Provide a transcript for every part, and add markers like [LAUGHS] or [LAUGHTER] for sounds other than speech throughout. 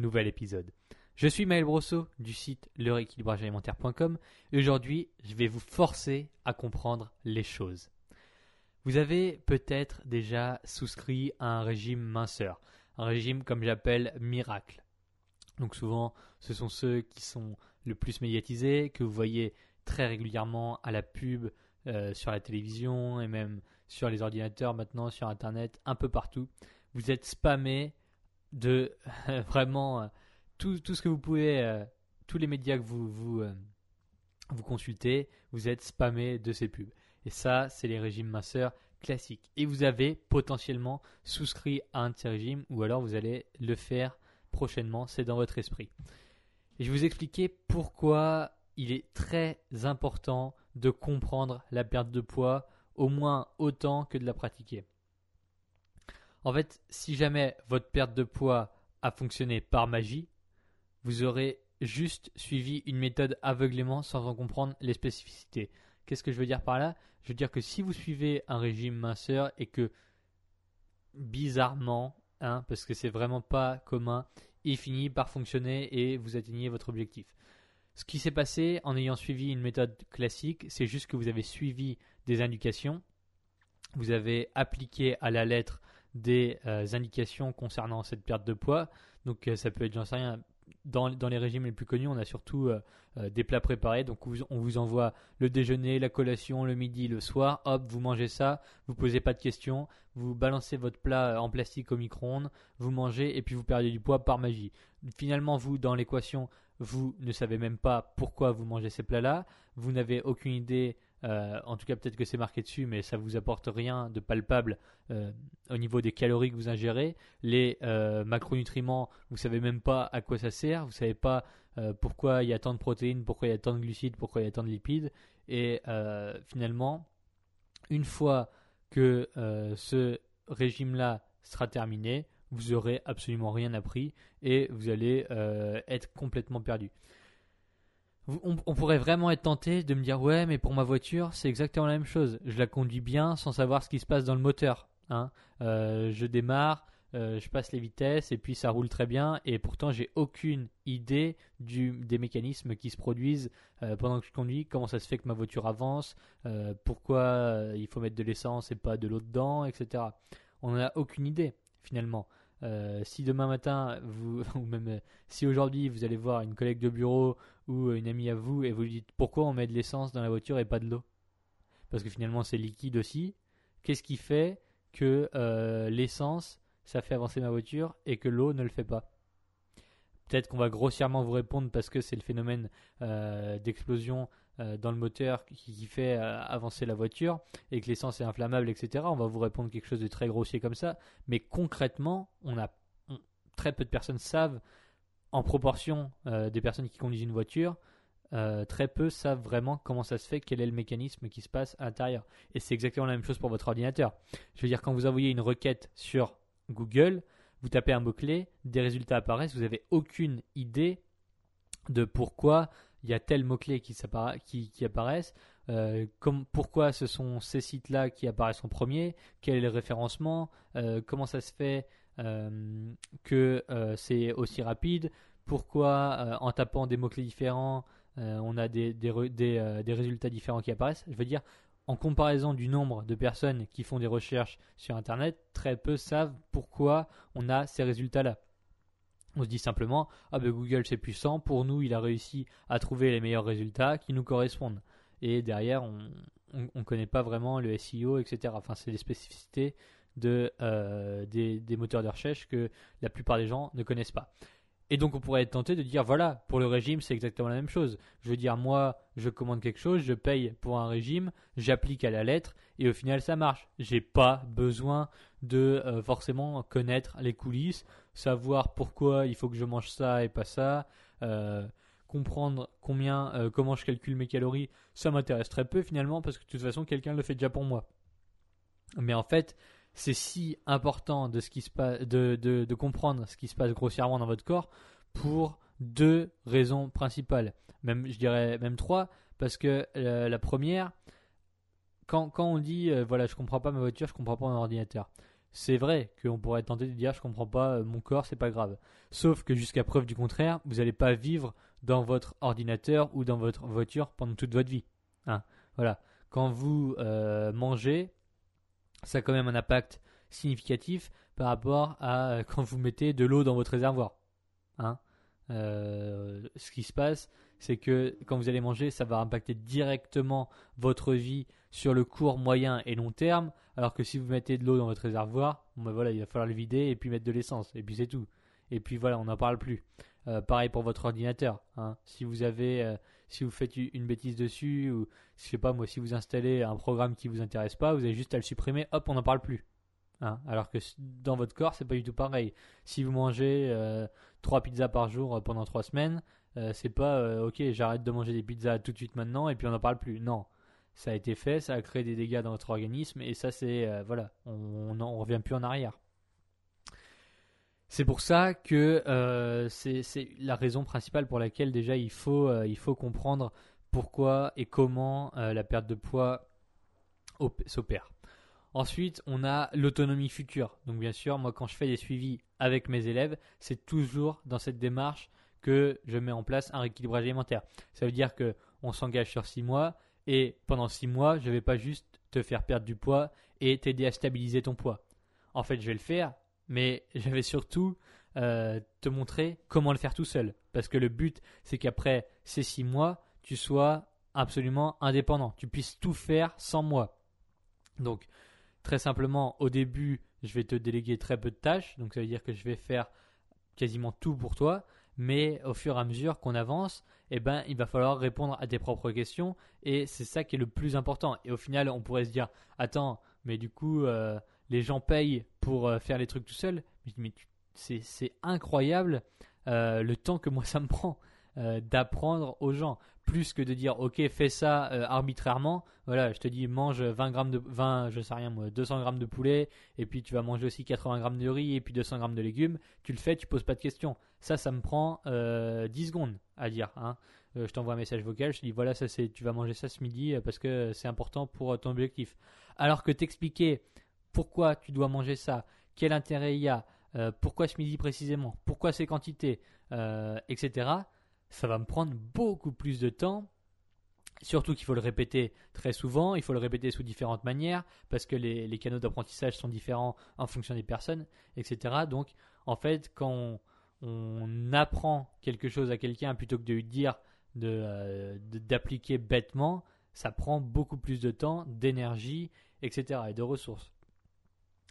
nouvel épisode. Je suis Maël Brosso du site lerééquilibragealimentaire.com et aujourd'hui je vais vous forcer à comprendre les choses. Vous avez peut-être déjà souscrit à un régime minceur, un régime comme j'appelle miracle. Donc souvent ce sont ceux qui sont le plus médiatisés, que vous voyez très régulièrement à la pub euh, sur la télévision et même sur les ordinateurs maintenant, sur Internet, un peu partout. Vous êtes spammé de [LAUGHS] vraiment euh, tout, tout, ce que vous pouvez, euh, tous les médias que vous, vous, euh, vous consultez, vous êtes spammé de ces pubs. Et ça, c'est les régimes minceurs classiques. Et vous avez potentiellement souscrit à un de ces régimes, ou alors vous allez le faire prochainement, c'est dans votre esprit. Et je vais vous expliquer pourquoi il est très important de comprendre la perte de poids au moins autant que de la pratiquer. En fait, si jamais votre perte de poids a fonctionné par magie, vous aurez juste suivi une méthode aveuglément sans en comprendre les spécificités. Qu'est-ce que je veux dire par là? Je veux dire que si vous suivez un régime minceur et que bizarrement, hein, parce que c'est vraiment pas commun, il finit par fonctionner et vous atteignez votre objectif. Ce qui s'est passé en ayant suivi une méthode classique, c'est juste que vous avez suivi des indications, vous avez appliqué à la lettre des euh, indications concernant cette perte de poids. Donc euh, ça peut être, j'en sais rien, dans, dans, les régimes les plus connus, on a surtout euh, des plats préparés. Donc on vous envoie le déjeuner, la collation, le midi, le soir. Hop, vous mangez ça, vous posez pas de questions, vous balancez votre plat en plastique au micro-ondes, vous mangez et puis vous perdez du poids par magie. Finalement, vous, dans l'équation, vous ne savez même pas pourquoi vous mangez ces plats-là. Vous n'avez aucune idée euh, en tout cas, peut-être que c'est marqué dessus, mais ça vous apporte rien de palpable euh, au niveau des calories que vous ingérez. Les euh, macronutriments, vous savez même pas à quoi ça sert, vous savez pas pourquoi il y a tant de protéines, pourquoi il y a tant de glucides, pourquoi il y a tant de lipides. Et finalement, une fois que ce régime-là sera terminé, vous aurez absolument rien appris et vous allez être complètement perdu on, pourrait vraiment être tenté de me dire ouais mais pour ma voiture c'est exactement la même chose. Je la conduis bien sans savoir ce qui se passe dans le moteur. Hein. Euh, je démarre, euh, je passe les vitesses et puis ça roule très bien et pourtant j'ai aucune idée du, des mécanismes qui se produisent euh, pendant que je conduis, comment ça se fait que ma voiture avance, pourquoi il faut mettre de l'essence et pas de l'eau dedans, etc. On n'a aucune idée finalement. Euh, si demain matin, vous, [LAUGHS] ou même euh, si aujourd'hui vous allez voir une collègue de bureau ou une amie à vous et vous lui dites pourquoi on met de l'essence dans la voiture et pas de l'eau? Parce que finalement c'est liquide aussi. Qu'est-ce qui fait que euh, l'essence ça fait avancer ma voiture et que l'eau ne le fait pas? Peut-être qu'on va grossièrement vous répondre parce que c'est le phénomène d'explosion euh, dans le moteur qui, fait euh, avancer la voiture et que l'essence est inflammable, etc. On va vous répondre quelque chose de très grossier comme ça. Mais concrètement, on a très peu de personnes savent, en proportion euh, des personnes qui conduisent une voiture, très peu savent vraiment comment ça se fait, quel est le mécanisme qui se passe à l'intérieur. Et c'est exactement la même chose pour votre ordinateur. Je veux dire, quand vous envoyez une requête sur Google, vous tapez un mot-clé, des résultats apparaissent, vous n'avez aucune idée de pourquoi il y a tel mot-clé qui, qui, apparaissent, euh, pourquoi ce sont ces sites-là qui apparaissent en premier, quel est le référencement, euh, comment ça se fait euh, que c'est aussi rapide, pourquoi en tapant des mots-clés différents, on a des, résultats différents qui apparaissent. Je veux dire, en comparaison du nombre de personnes qui font des recherches sur Internet, très peu savent pourquoi on a ces résultats-là. On se dit simplement, ah ben Google c'est puissant, pour nous il a réussi à trouver les meilleurs résultats qui nous correspondent. Et derrière, on ne connaît pas vraiment le SEO, etc. Enfin, c'est des spécificités euh, des, moteurs de recherche que la plupart des gens ne connaissent pas. Et donc on pourrait être tenté de dire voilà, pour le régime c'est exactement la même chose. Je veux dire moi je commande quelque chose, je paye pour un régime, j'applique à la lettre et au final ça marche. J'ai pas besoin de euh, forcément connaître les coulisses, savoir pourquoi il faut que je mange ça et pas ça, euh, comprendre combien euh, comment je calcule mes calories, ça m'intéresse très peu finalement parce que de toute façon quelqu'un le fait déjà pour moi. Mais en fait, c'est si important de, comprendre ce qui se passe grossièrement dans votre corps pour deux raisons principales. Même, je dirais même trois, parce que euh, la première, quand, on dit euh, voilà, je comprends pas ma voiture, je comprends pas mon ordinateur. C'est vrai qu'on pourrait tenter de dire je comprends pas euh, mon corps, c'est pas grave. Sauf que jusqu'à preuve du contraire, vous n'allez pas vivre dans votre ordinateur ou dans votre voiture pendant toute votre vie. Hein. voilà. Quand vous mangez, ça a quand même un impact significatif par rapport à euh, [LAUGHS] quand vous mettez de l'eau dans votre réservoir. Hein euh, ce qui se passe, c'est que quand vous allez manger, ça va impacter directement votre vie sur le court, moyen et long terme. Alors que si vous mettez de l'eau dans votre réservoir, ben voilà, il va falloir le vider et puis mettre de l'essence. Et puis c'est tout. Et puis voilà, on n'en parle plus. Euh, pareil pour votre ordinateur. Hein. Si vous avez, si vous faites une bêtise dessus ou je sais pas moi, si vous installez un programme qui vous intéresse pas, vous avez juste à le supprimer. Hop, on n'en parle plus. Hein? alors que dans votre corps, c'est pas du tout pareil. Si vous mangez euh, trois pizzas par jour euh, pendant trois semaines, euh, c'est pas ok, j'arrête de manger des pizzas tout de suite maintenant et puis on n'en parle plus. Non, ça a été fait, ça a créé des dégâts dans votre organisme et ça c'est voilà, on, on, revient plus en arrière. C'est pour ça que c'est la raison principale pour laquelle déjà il faut, faut comprendre pourquoi et comment la perte de poids s'opère. Ensuite, on a l'autonomie future. Donc bien sûr, moi quand je fais des suivis avec mes élèves, c'est toujours dans cette démarche que je mets en place un rééquilibrage alimentaire. Ça veut dire que on s'engage sur six mois et pendant six mois, je ne vais pas juste te faire perdre du poids et t'aider à stabiliser ton poids. En fait, je vais le faire, mais [LAUGHS] je vais surtout euh, te montrer comment le faire tout seul. Parce que le but, c'est qu'après ces six mois, tu sois absolument indépendant. Tu puisses tout faire sans moi. Donc, Très simplement, au début, je vais te déléguer très peu de tâches, donc ça veut dire que je vais faire quasiment tout pour toi, mais au fur et à mesure qu'on avance, eh ben, il va falloir répondre à tes propres questions, et c'est ça qui est le plus important. Et au final, on pourrait se dire, attends, mais du coup, euh, les gens payent pour euh, faire les trucs tout seuls, mais c'est incroyable euh, le temps que moi ça me prend. d'apprendre aux gens. Plus que de dire ok fais ça euh, arbitrairement. Voilà je te dis mange 20 grammes de 20 je sais rien moi 200 grammes de poulet et puis tu vas manger aussi 80 grammes de riz et puis 200 grammes de légumes. Tu le fais tu poses pas de questions. Ça ça me prend 10 euh, secondes à dire hein. Euh, je t'envoie un message vocal je te dis voilà ça c'est tu vas manger ça ce midi parce que c'est important pour ton objectif. Alors que t'expliquer pourquoi tu dois manger ça? Quel intérêt il y a? Pourquoi ce midi précisément? Pourquoi ces quantités? Etc ça va me prendre beaucoup plus de temps. Surtout qu'il faut le répéter très souvent, il faut le répéter sous différentes manières, parce que les, canaux d'apprentissage sont différents en fonction des personnes, etc. Donc, en fait, quand on, apprend quelque chose à quelqu'un plutôt que de lui dire euh, d'appliquer bêtement, ça prend beaucoup plus de temps, d'énergie, etc. et de ressources.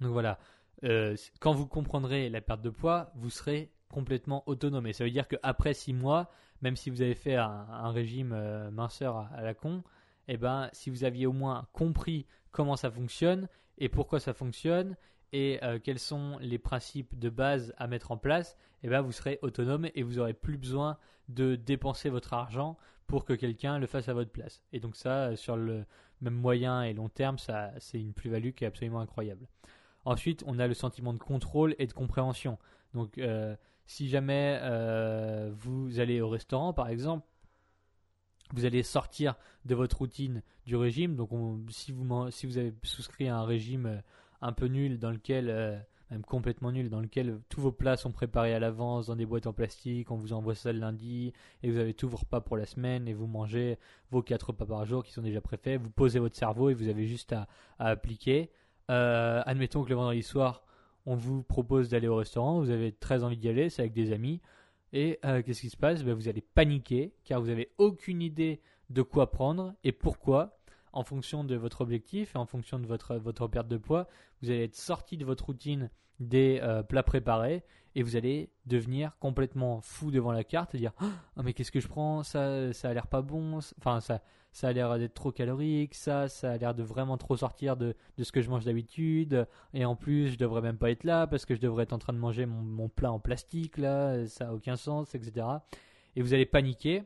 Donc voilà, euh, quand vous comprendrez la perte de poids, vous serez complètement autonome. Et ça veut dire qu'après 6 mois, même si vous avez fait un, régime euh, minceur à, la con, eh ben, si vous aviez au moins compris comment ça fonctionne et pourquoi ça fonctionne et euh, quels sont les principes de base à mettre en place, eh ben, vous serez autonome et vous n'aurez plus besoin de dépenser votre argent pour que quelqu'un le fasse à votre place. Et donc ça, sur le même moyen et long terme, ça, c'est une plus-value qui est absolument incroyable. Ensuite, on a le sentiment de contrôle et de compréhension. Donc, euh, si jamais euh, vous allez au restaurant, par exemple, vous allez sortir de votre routine du régime. Donc, si, vous, avez souscrit à un régime euh, un peu nul, dans lequel, même complètement nul, dans lequel tous vos plats sont préparés à l'avance dans des boîtes en plastique, on vous envoie ça le lundi, et vous avez tous vos repas pour la semaine, et vous mangez vos quatre repas par jour qui sont déjà préfaits, vous posez votre cerveau et vous avez juste à, appliquer. Admettons que le vendredi soir, on vous propose d'aller au restaurant, vous avez très envie d'y aller, c'est avec des amis, et euh, qu'est-ce qui se passe? Ben, Vous allez paniquer, car vous n'avez aucune idée de quoi prendre et pourquoi. en fonction de votre objectif et en fonction de votre, perte de poids, vous allez être sorti de votre routine des euh, plats préparés et vous allez devenir complètement fou devant la carte et dire oh, mais qu'est-ce que je prends? Ça ça a l'air pas bon ça a l'air d'être trop calorique ça ça a l'air de vraiment trop sortir de, de ce que je mange d'habitude. Et en plus je devrais même pas être là parce que je devrais être en train de manger mon, plat en plastique là ça a aucun sens etc et vous allez paniquer.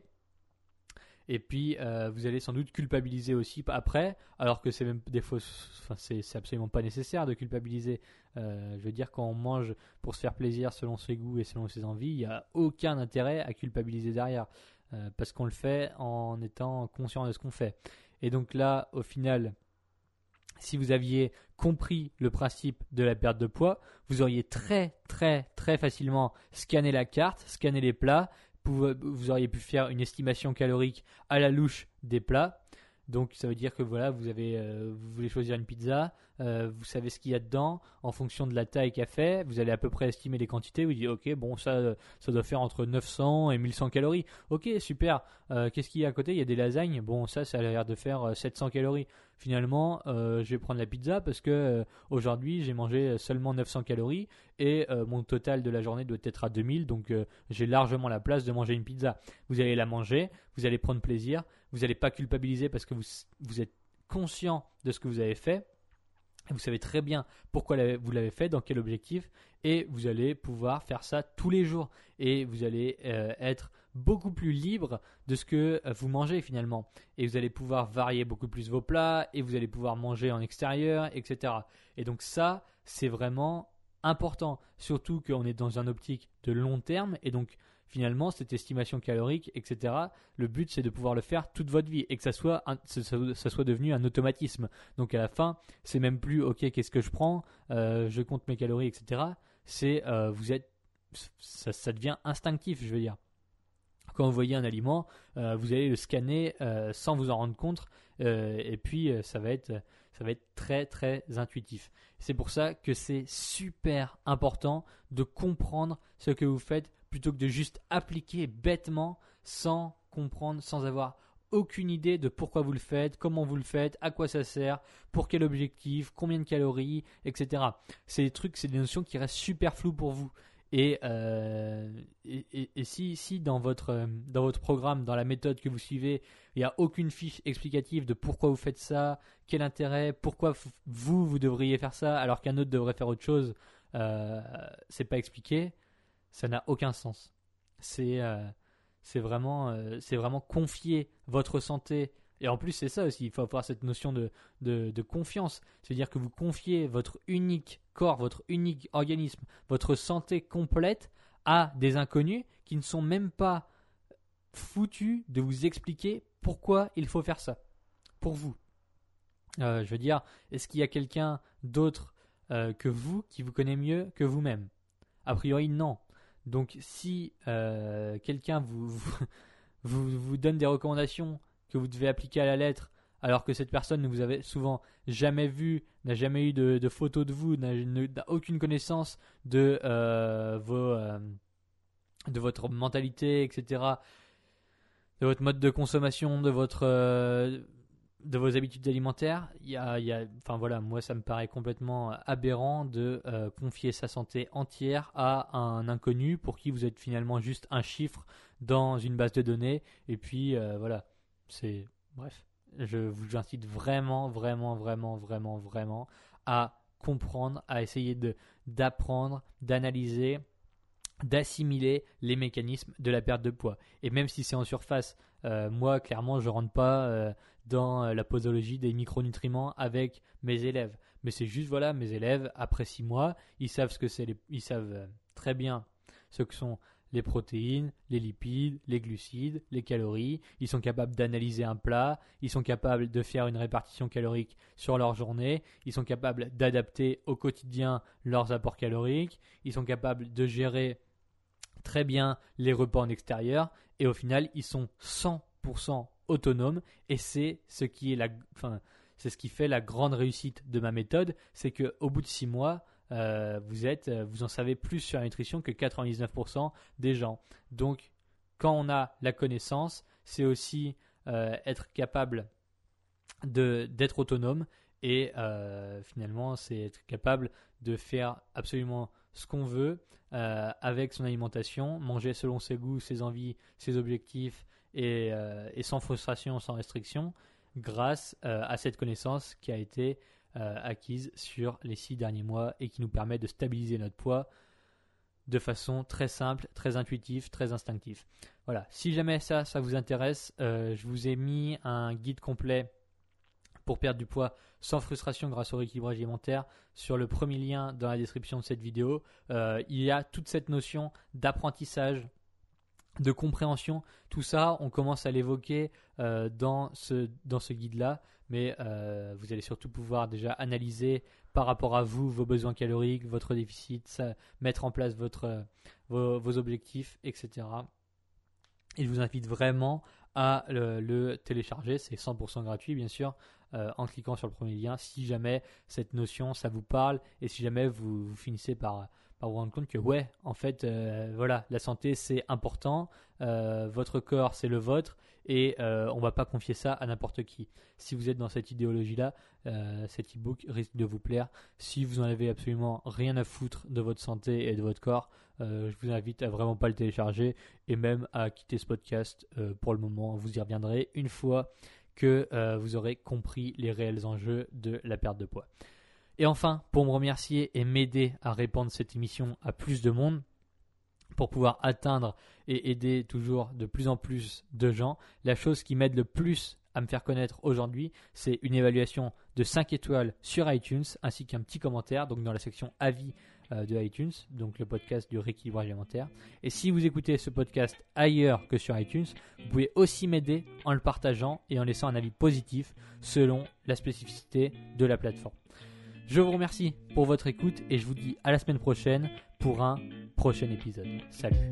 Et puis euh, vous allez sans doute culpabiliser aussi après, alors que c'est même des fois, enfin c'est, absolument pas nécessaire de culpabiliser. Euh, je veux dire quand on mange pour se faire plaisir selon ses goûts et selon ses envies, il n'y a aucun intérêt à culpabiliser derrière, euh, parce qu'on le fait en étant conscient de ce qu'on fait. Et donc là, au final, si vous aviez compris le principe de la perte de poids, vous auriez très très très facilement scanné la carte, scanné les plats vous auriez pu faire une estimation calorique à la louche des plats. Donc ça veut dire que voilà, vous avez, euh, vous voulez choisir une pizza, euh, vous savez ce qu'il y a dedans, en fonction de la taille qu'a fait, vous allez à peu près estimer les quantités, vous dites ok bon ça ça doit faire entre 900 et 1100 calories, ok super, euh, qu'est-ce qu'il y a à côté? Il y a des lasagnes, bon ça ça a l'air de faire 700 calories, finalement, euh, je vais prendre la pizza parce que euh, aujourd'hui j'ai mangé seulement 900 calories et euh, mon total de la journée doit être à 2000, donc j'ai largement la place de manger une pizza. Vous allez la manger, vous allez prendre plaisir, vous n'allez pas culpabiliser parce que vous, vous êtes conscient de ce que vous avez fait. Vous savez très bien pourquoi vous l'avez fait, dans quel objectif, et vous allez pouvoir faire ça tous les jours. Et vous allez être beaucoup plus libre de ce que euh, vous mangez finalement. Et vous allez pouvoir varier beaucoup plus vos plats et vous allez pouvoir manger en extérieur, etc. Et donc ça, c'est vraiment important. Surtout qu'on est dans un optique de long terme et donc finalement cette estimation calorique, etc. Le but c'est de pouvoir le faire toute votre vie et que ça soit, ça, soit devenu un automatisme. Donc à la fin, c'est même plus ok qu'est-ce que je prends, euh, je compte mes calories, etc. C'est euh, vous êtes ça, ça devient instinctif, je veux dire quand vous voyez un aliment, euh, vous allez le scanner euh, sans vous en rendre compte, euh, et puis ça va être ça va être très très intuitif. C'est pour ça que c'est super important de comprendre ce que vous faites plutôt que de juste appliquer bêtement sans comprendre, sans avoir aucune idée de pourquoi vous le faites, comment vous le faites, à quoi ça sert, pour quel objectif, combien de calories, etc. C'est des trucs, c'est des notions qui restent super floues pour vous. Euh, et, si, si dans, votre, euh, dans votre programme, dans la méthode que vous suivez, il n'y a aucune fiche explicative de pourquoi vous faites ça, quel intérêt, pourquoi vous, vous devriez faire ça alors qu'un autre devrait faire autre chose, euh, c'est pas expliqué, ça n'a aucun sens. C'est euh, vraiment, c'est vraiment confier votre santé et en plus, c'est ça aussi, il faut avoir cette notion de, de, confiance. C'est-à-dire que vous confiez votre unique corps, votre unique organisme, votre santé complète à des inconnus qui ne sont même pas foutus de vous expliquer pourquoi il faut faire ça. Pour vous. Euh, je veux dire, est-ce qu'il y a quelqu'un d'autre euh, que vous qui vous connaît mieux que vous-même? A priori, non. Donc, si euh, quelqu'un vous, [LAUGHS] vous, vous donne des recommandations que vous devez appliquer à la lettre, alors que cette personne ne vous avez souvent jamais vu, n'a jamais eu de, photos de vous, n'a aucune connaissance de euh, vos, euh, de votre mentalité, etc., de votre mode de consommation, de votre euh, de vos habitudes alimentaires, y a, enfin voilà, moi ça me paraît complètement aberrant de confier sa santé entière à un inconnu pour qui vous êtes finalement juste un chiffre dans une base de données et puis voilà c'est bref. Je vous incite vraiment, vraiment, vraiment, vraiment, vraiment à comprendre, à essayer de d'apprendre, d'analyser, d'assimiler les mécanismes de la perte de poids. Et même si c'est en surface, euh, moi clairement je rentre pas euh, dans la posologie des micronutriments avec mes élèves. Mais c'est juste voilà, mes élèves après six mois, ils savent ce que c'est, ils savent euh, très bien ce que sont les protéines, les lipides, les glucides, les calories. Ils sont capables d'analyser un plat, ils sont capables de faire une répartition calorique sur leur journée, ils sont capables d'adapter au quotidien leurs apports caloriques, ils sont capables de gérer très bien les repas en extérieur. Et au final ils sont 100% autonomes. Et c'est ce qui est la c'est ce qui fait la grande réussite de ma méthode, c'est que au bout de six mois, euh, vous êtes, euh, vous en savez plus sur la nutrition que 99% des gens. Donc, quand on a la connaissance, c'est aussi euh, être capable d'être autonome et finalement c'est être capable de faire absolument ce qu'on veut avec son alimentation, manger selon ses goûts, ses envies, ses objectifs et sans frustration, sans restriction, grâce à cette connaissance qui a été acquise sur les six derniers mois et qui nous permet de stabiliser notre poids de façon très simple, très intuitive, très instinctive. Voilà, si jamais ça, ça vous intéresse, je vous ai mis un guide complet pour perdre du poids sans frustration grâce au rééquilibrage alimentaire. Sur le premier lien dans la description de cette vidéo, euh, il y a toute cette notion d'apprentissage, de compréhension. Tout ça, on commence à l'évoquer euh, dans ce, guide-là, mais euh, vous allez surtout pouvoir déjà analyser par rapport à vous vos besoins caloriques, votre déficit, mettre en place votre, vos, vos objectifs, etc. Et vous invite vraiment à le, télécharger. C'est 100% gratuit, bien sûr, euh, en cliquant sur le premier lien. Si jamais cette notion, ça vous parle et si jamais vous, finissez par, par, vous rendre compte que, ouais, en fait, euh, voilà, la santé, c'est important. Euh, votre corps, c'est le vôtre et on va pas confier ça à n'importe qui. Si vous êtes dans cette idéologie-là, cet e-book risque de vous plaire. Si vous en avez absolument rien à foutre de votre santé et de votre corps, euh, je vous invite à vraiment pas le télécharger et même à quitter ce podcast euh, pour le moment. Vous y reviendrez une fois que euh, vous aurez compris les réels enjeux de la perte de poids. Et enfin, pour me remercier et m'aider à répandre cette émission à plus de monde, pour pouvoir atteindre et aider toujours de plus en plus de gens, la chose qui m'aide le plus à me faire connaître aujourd'hui, c'est une évaluation de 5 étoiles sur iTunes ainsi qu'un petit commentaire donc dans la section avis euh, de iTunes, donc le podcast du rééquilibrage alimentaire. Et si vous écoutez ce podcast ailleurs que sur iTunes, vous pouvez aussi m'aider en le partageant et en laissant un avis positif selon la spécificité de la plateforme. Je vous remercie pour votre écoute et je vous dis à la semaine prochaine pour un prochain épisode. Salut